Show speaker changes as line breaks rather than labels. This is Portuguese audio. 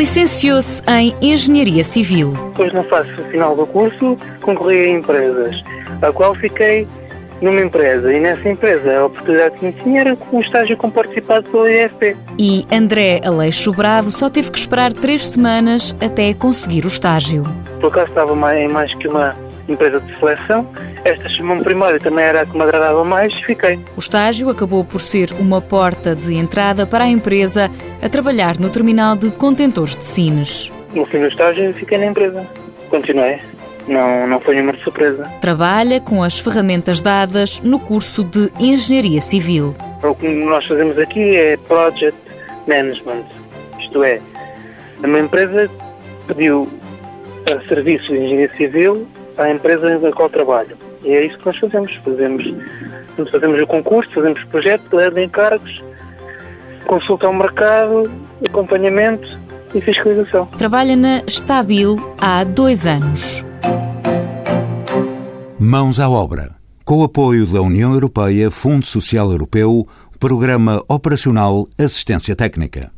Licenciou-se em Engenharia Civil.
Depois, na fase final do curso, concorri a empresas, a qual fiquei numa empresa e nessa empresa a oportunidade que me tinha era com um estágio com participado pela IFP.
E André Aleixo Bravo só teve que esperar três semanas até conseguir o estágio.
Por acaso estava em mais que uma empresa de seleção. Esta chamou-me primeiro e também era a que me agradava mais, fiquei.
O estágio acabou por ser uma porta de entrada para a empresa a trabalhar no terminal de contentores de Sines.
No fim do estágio fiquei na empresa. Continuei. Não, não foi nenhuma surpresa.
Trabalha com as ferramentas dadas no curso de Engenharia Civil.
O que nós fazemos aqui é Project Management. Isto é, uma empresa pediu a serviço de engenharia civil à empresa na qual trabalho. E é isso que nós fazemos. Fazemos, fazemos o concurso, fazemos projeto, leva de encargos, consulta ao mercado, acompanhamento e fiscalização.
Trabalha na Stabil há dois anos.
Mãos à obra. Com o apoio da União Europeia, Fundo Social Europeu, Programa Operacional Assistência Técnica.